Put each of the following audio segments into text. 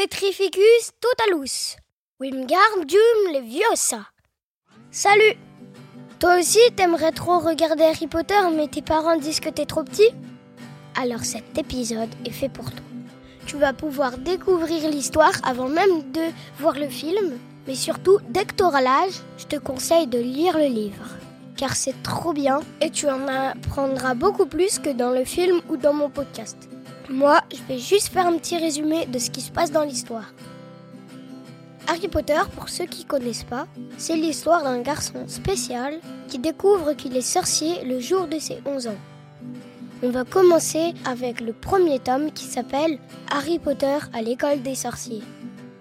Petrificus totalus, Wingardium Leviosa. Salut Toi aussi, t'aimerais trop regarder Harry Potter, mais tes parents disent que t'es trop petit? Alors cet épisode est fait pour toi. Tu vas pouvoir découvrir l'histoire avant même de voir le film, mais surtout, dès que t'auras l'âge, je te conseille de lire le livre. Car c'est trop bien et tu en apprendras beaucoup plus que dans le film ou dans mon podcast. Moi, je vais juste faire un petit résumé de ce qui se passe dans l'histoire. Harry Potter, pour ceux qui connaissent pas, c'est l'histoire d'un garçon spécial qui découvre qu'il est sorcier le jour de ses 11 ans. On va commencer avec le premier tome qui s'appelle Harry Potter à l'école des sorciers.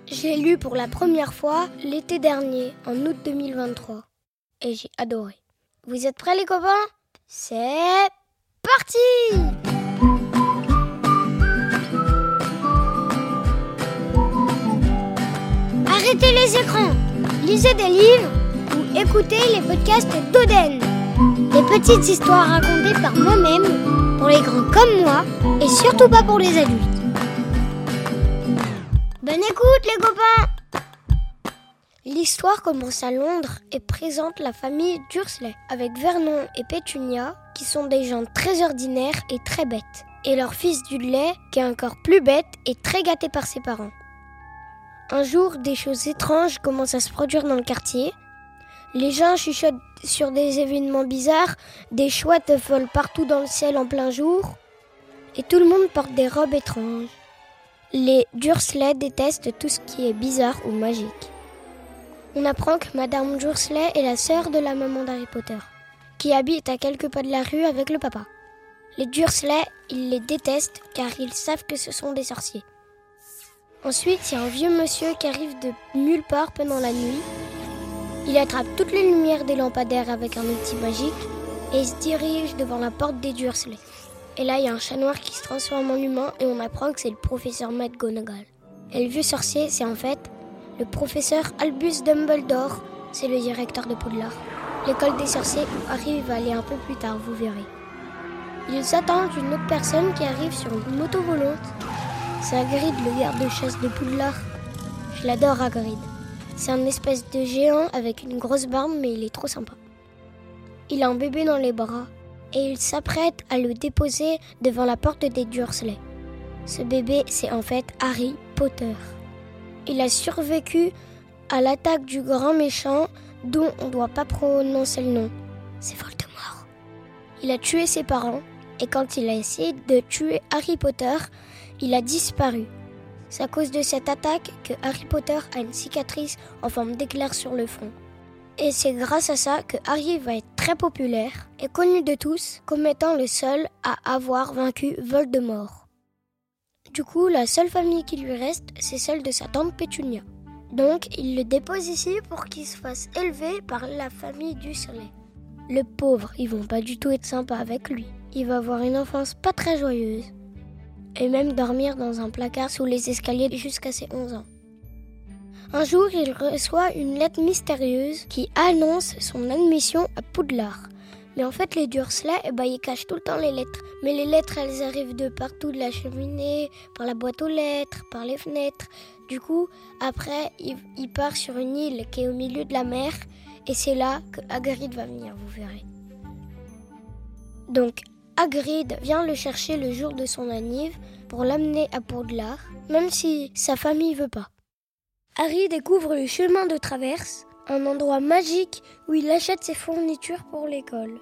J'ai lu pour la première fois l'été dernier, en août 2023, et j'ai adoré. Vous êtes prêts les copains? C'est parti Arrêtez les écrans, lisez des livres ou écoutez les podcasts d'Oden. Des petites histoires racontées par moi-même, pour les grands comme moi, et surtout pas pour les adultes. Bonne écoute les copains L'histoire commence à Londres et présente la famille Dursley, avec Vernon et Pétunia, qui sont des gens très ordinaires et très bêtes, et leur fils Dudley, qui est encore plus bête et très gâté par ses parents. Un jour, des choses étranges commencent à se produire dans le quartier. Les gens chuchotent sur des événements bizarres, des chouettes volent partout dans le ciel en plein jour, et tout le monde porte des robes étranges. Les Dursley détestent tout ce qui est bizarre ou magique. On apprend que Madame Dursley est la sœur de la maman d'Harry Potter, qui habite à quelques pas de la rue avec le papa. Les Dursley, ils les détestent car ils savent que ce sont des sorciers. Ensuite, il y a un vieux monsieur qui arrive de nulle part pendant la nuit. Il attrape toutes les lumières des lampadaires avec un outil magique et se dirige devant la porte des Dursley. Et là, il y a un chat noir qui se transforme en humain et on apprend que c'est le professeur McGonagall. Et le vieux sorcier, c'est en fait le professeur Albus Dumbledore, c'est le directeur de Poudlard. L'école des sorciers Harry va aller un peu plus tard, vous verrez. Ils attendent une autre personne qui arrive sur une moto volante c'est Hagrid, le garde-chasse de Poudlard. Je l'adore, Hagrid. C'est un espèce de géant avec une grosse barbe, mais il est trop sympa. Il a un bébé dans les bras et il s'apprête à le déposer devant la porte des Dursley. Ce bébé, c'est en fait Harry Potter. Il a survécu à l'attaque du grand méchant dont on ne doit pas prononcer le nom. C'est Voldemort. Il a tué ses parents et quand il a essayé de tuer Harry Potter, il a disparu. C'est à cause de cette attaque que Harry Potter a une cicatrice en forme d'éclair sur le front. Et c'est grâce à ça que Harry va être très populaire et connu de tous comme étant le seul à avoir vaincu Voldemort. Du coup, la seule famille qui lui reste, c'est celle de sa tante Pétunia. Donc, il le dépose ici pour qu'il se fasse élever par la famille du soleil. Le pauvre, ils vont pas du tout être sympas avec lui. Il va avoir une enfance pas très joyeuse et même dormir dans un placard sous les escaliers jusqu'à ses 11 ans. Un jour, il reçoit une lettre mystérieuse qui annonce son admission à Poudlard. Mais en fait, les Dursley, eh ben, ils cachent tout le temps les lettres. Mais les lettres, elles arrivent de partout, de la cheminée, par la boîte aux lettres, par les fenêtres. Du coup, après, il, part sur une île qui est au milieu de la mer. Et c'est là que Hagrid va venir, vous verrez. Donc, Hagrid vient le chercher le jour de son anniv pour l'amener à Poudlard, même si sa famille veut pas. Harry découvre le chemin de traverse, un endroit magique où il achète ses fournitures pour l'école.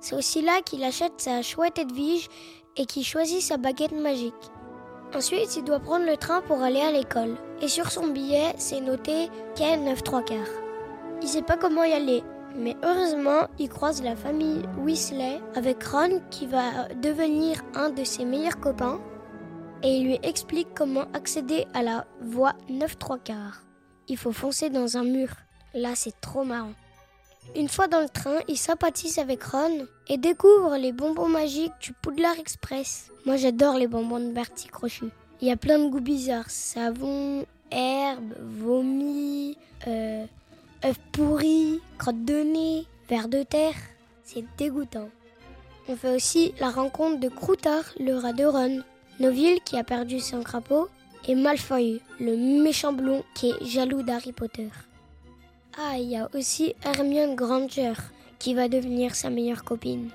C'est aussi là qu'il achète sa chouette Edwige et qu'il choisit sa baguette magique. Ensuite, il doit prendre le train pour aller à l'école. Et sur son billet, c'est noté Ken 9 3 quarts. Il sait pas comment y aller, mais heureusement, il croise la famille Weasley avec Ron qui va devenir un de ses meilleurs copains et il lui explique comment accéder à la voie 9 3 quarts. Il faut foncer dans un mur. Là, c'est trop marrant. Une fois dans le train, il sympathise avec Ron et découvre les bonbons magiques du Poudlard Express. Moi, j'adore les bonbons de Bertie Crochu. Il y a plein de goûts bizarres savon, herbe, vomi, euh, œufs pourris, crottes de nez, vers de terre. C'est dégoûtant. On fait aussi la rencontre de Croutard, le rat de Ron, Noville qui a perdu son crapaud, et Malfoy, le méchant blond qui est jaloux d'Harry Potter. Ah, il y a aussi Hermione Granger qui va devenir sa meilleure copine.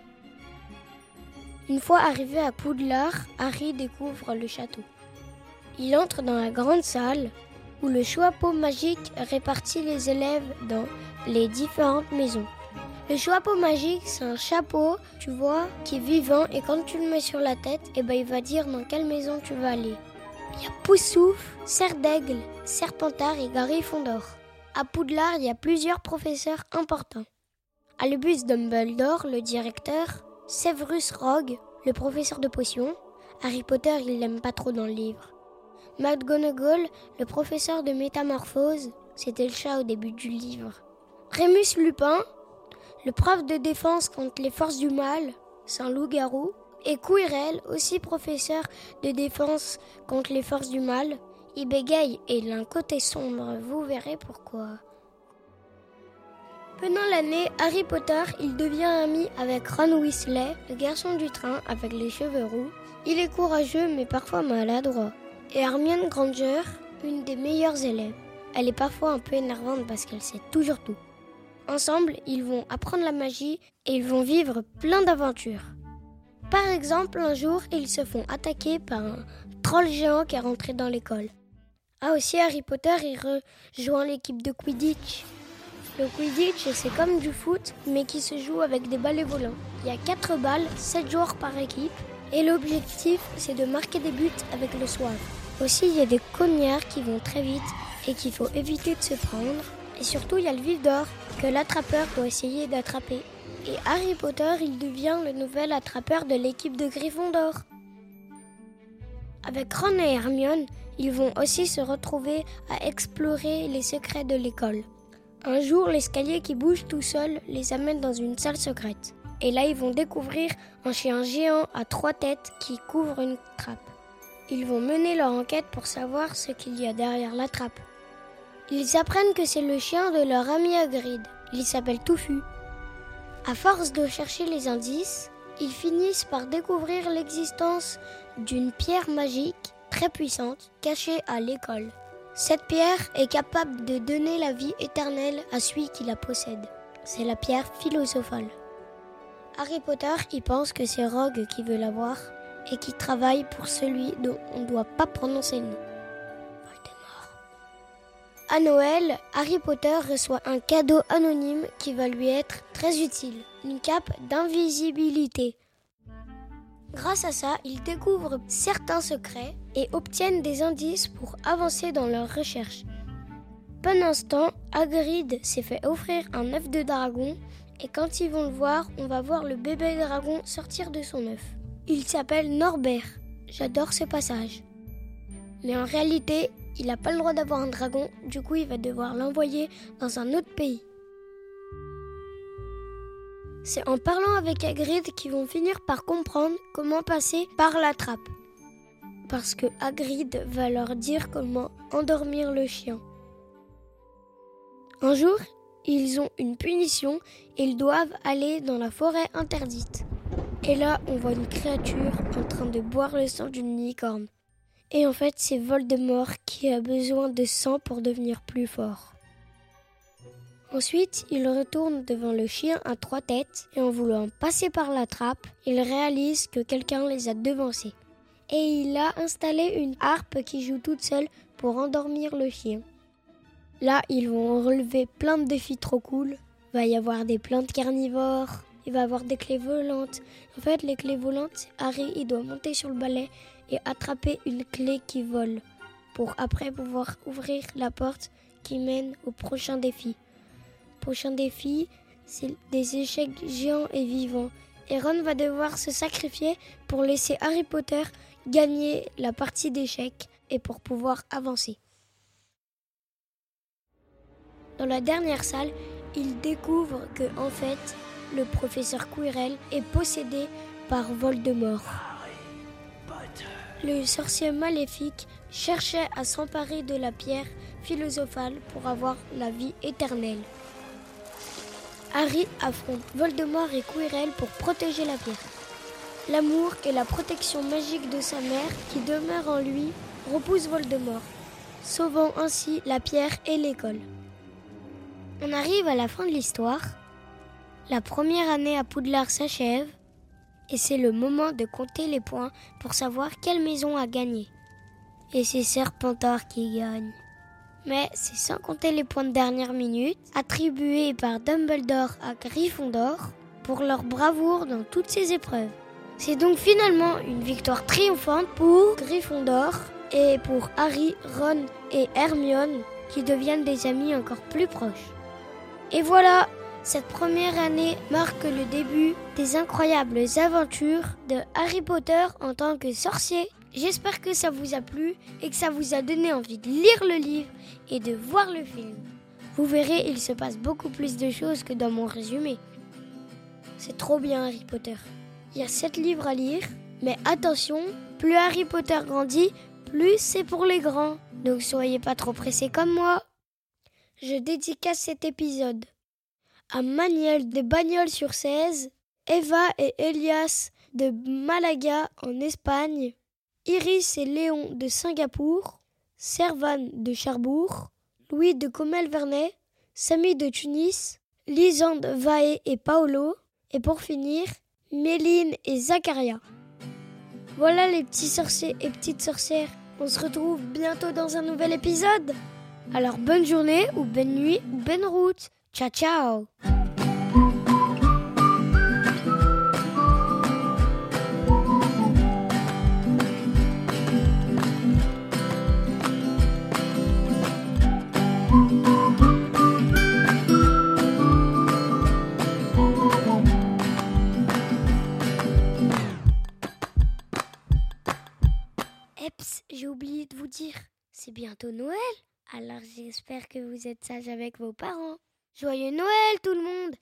Une fois arrivé à Poudlard, Harry découvre le château. Il entre dans la grande salle où le chapeau magique répartit les élèves dans les différentes maisons. Le chapeau magique, c'est un chapeau, tu vois, qui est vivant et quand tu le mets sur la tête, eh ben, il va dire dans quelle maison tu vas aller. Il y a Poussouf, Serre d'Aigle, Serpentard et Gryffondor. À Poudlard, il y a plusieurs professeurs importants. À bus Dumbledore, le directeur, Severus Rogue, le professeur de potions. Harry Potter, il l'aime pas trop dans le livre. McGonagall, le professeur de métamorphose, c'était le chat au début du livre. Rémus Lupin, le prof de défense contre les forces du mal, c'est un loup-garou. Et Quirrell, aussi professeur de défense contre les forces du mal, il bégaye et il côté sombre, vous verrez pourquoi. Pendant l'année, Harry Potter, il devient ami avec Ron Weasley, le garçon du train avec les cheveux roux. Il est courageux mais parfois maladroit. Et Hermione Granger, une des meilleures élèves. Elle est parfois un peu énervante parce qu'elle sait toujours tout. Ensemble, ils vont apprendre la magie et ils vont vivre plein d'aventures. Par exemple, un jour, ils se font attaquer par un troll géant qui est rentré dans l'école. Ah aussi, Harry Potter, il rejoint l'équipe de Quidditch. Le Quidditch, c'est comme du foot, mais qui se joue avec des balles volants. Il y a 4 balles, 7 joueurs par équipe, et l'objectif, c'est de marquer des buts avec le soif. Aussi, il y a des cognards qui vont très vite et qu'il faut éviter de se prendre. Et surtout, il y a le vif d'or que l'attrapeur doit essayer d'attraper. Et Harry Potter, il devient le nouvel attrapeur de l'équipe de Gryffondor. Avec Ron et Hermione, ils vont aussi se retrouver à explorer les secrets de l'école. Un jour, l'escalier qui bouge tout seul les amène dans une salle secrète. Et là, ils vont découvrir un chien géant à trois têtes qui couvre une trappe. Ils vont mener leur enquête pour savoir ce qu'il y a derrière la trappe. Ils apprennent que c'est le chien de leur ami Hagrid. Il s'appelle Touffu. À force de chercher les indices, ils finissent par découvrir l'existence d'une pierre magique très puissante cachée à l'école. Cette pierre est capable de donner la vie éternelle à celui qui la possède. C'est la pierre philosophale. Harry Potter y pense que c'est Rogue qui veut l'avoir et qui travaille pour celui dont on ne doit pas prononcer le nom. À Noël, Harry Potter reçoit un cadeau anonyme qui va lui être très utile, une cape d'invisibilité. Grâce à ça, ils découvrent certains secrets et obtiennent des indices pour avancer dans leurs recherches. Pendant ce temps, Hagrid s'est fait offrir un œuf de dragon et quand ils vont le voir, on va voir le bébé dragon sortir de son œuf. Il s'appelle Norbert. J'adore ce passage. Mais en réalité, il n'a pas le droit d'avoir un dragon, du coup il va devoir l'envoyer dans un autre pays. C'est en parlant avec Hagrid qu'ils vont finir par comprendre comment passer par la trappe. Parce que Hagrid va leur dire comment endormir le chien. Un jour, ils ont une punition ils doivent aller dans la forêt interdite. Et là, on voit une créature en train de boire le sang d'une licorne. Et en fait, c'est Voldemort qui a besoin de sang pour devenir plus fort. Ensuite, il retourne devant le chien à trois têtes et en voulant passer par la trappe, il réalise que quelqu'un les a devancés. Et il a installé une harpe qui joue toute seule pour endormir le chien. Là, ils vont relever plein de défis trop cool. Va y avoir des plantes carnivores, il va avoir des clés volantes. En fait, les clés volantes, Harry, il doit monter sur le balai et attraper une clé qui vole pour après pouvoir ouvrir la porte qui mène au prochain défi. Prochain défi, c'est des échecs géants et vivants. Et Ron va devoir se sacrifier pour laisser Harry Potter gagner la partie d'échecs et pour pouvoir avancer. Dans la dernière salle, il découvre que en fait, le professeur Quirrell est possédé par Voldemort. Le sorcier maléfique cherchait à s'emparer de la pierre philosophale pour avoir la vie éternelle. Harry affronte Voldemort et Quirrell pour protéger la pierre. L'amour et la protection magique de sa mère qui demeure en lui repousse Voldemort, sauvant ainsi la pierre et l'école. On arrive à la fin de l'histoire. La première année à Poudlard s'achève et c'est le moment de compter les points pour savoir quelle maison a gagné. Et c'est Serpentard qui gagne. Mais c'est sans compter les points de dernière minute attribués par Dumbledore à Gryffondor pour leur bravoure dans toutes ces épreuves. C'est donc finalement une victoire triomphante pour Gryffondor et pour Harry, Ron et Hermione qui deviennent des amis encore plus proches. Et voilà, cette première année marque le début des incroyables aventures de Harry Potter en tant que sorcier. J'espère que ça vous a plu et que ça vous a donné envie de lire le livre et de voir le film. Vous verrez, il se passe beaucoup plus de choses que dans mon résumé. C'est trop bien Harry Potter. Il y a sept livres à lire, mais attention, plus Harry Potter grandit, plus c'est pour les grands. Donc soyez pas trop pressés comme moi. Je dédicace cet épisode à Manuel de Bagnols-sur-Cèze, Eva et Elias de Malaga en Espagne, Iris et Léon de Singapour, Servan de Cherbourg, Louis de Comel-Vernet, Samy de Tunis, Lisande Vae et Paolo, et pour finir, Méline et Zacharia. Voilà les petits sorciers et petites sorcières. On se retrouve bientôt dans un nouvel épisode. Alors bonne journée ou bonne nuit ou bonne route. Ciao ciao Eps, j'ai oublié de vous dire, c'est bientôt Noël. Alors j'espère que vous êtes sages avec vos parents. Joyeux Noël tout le monde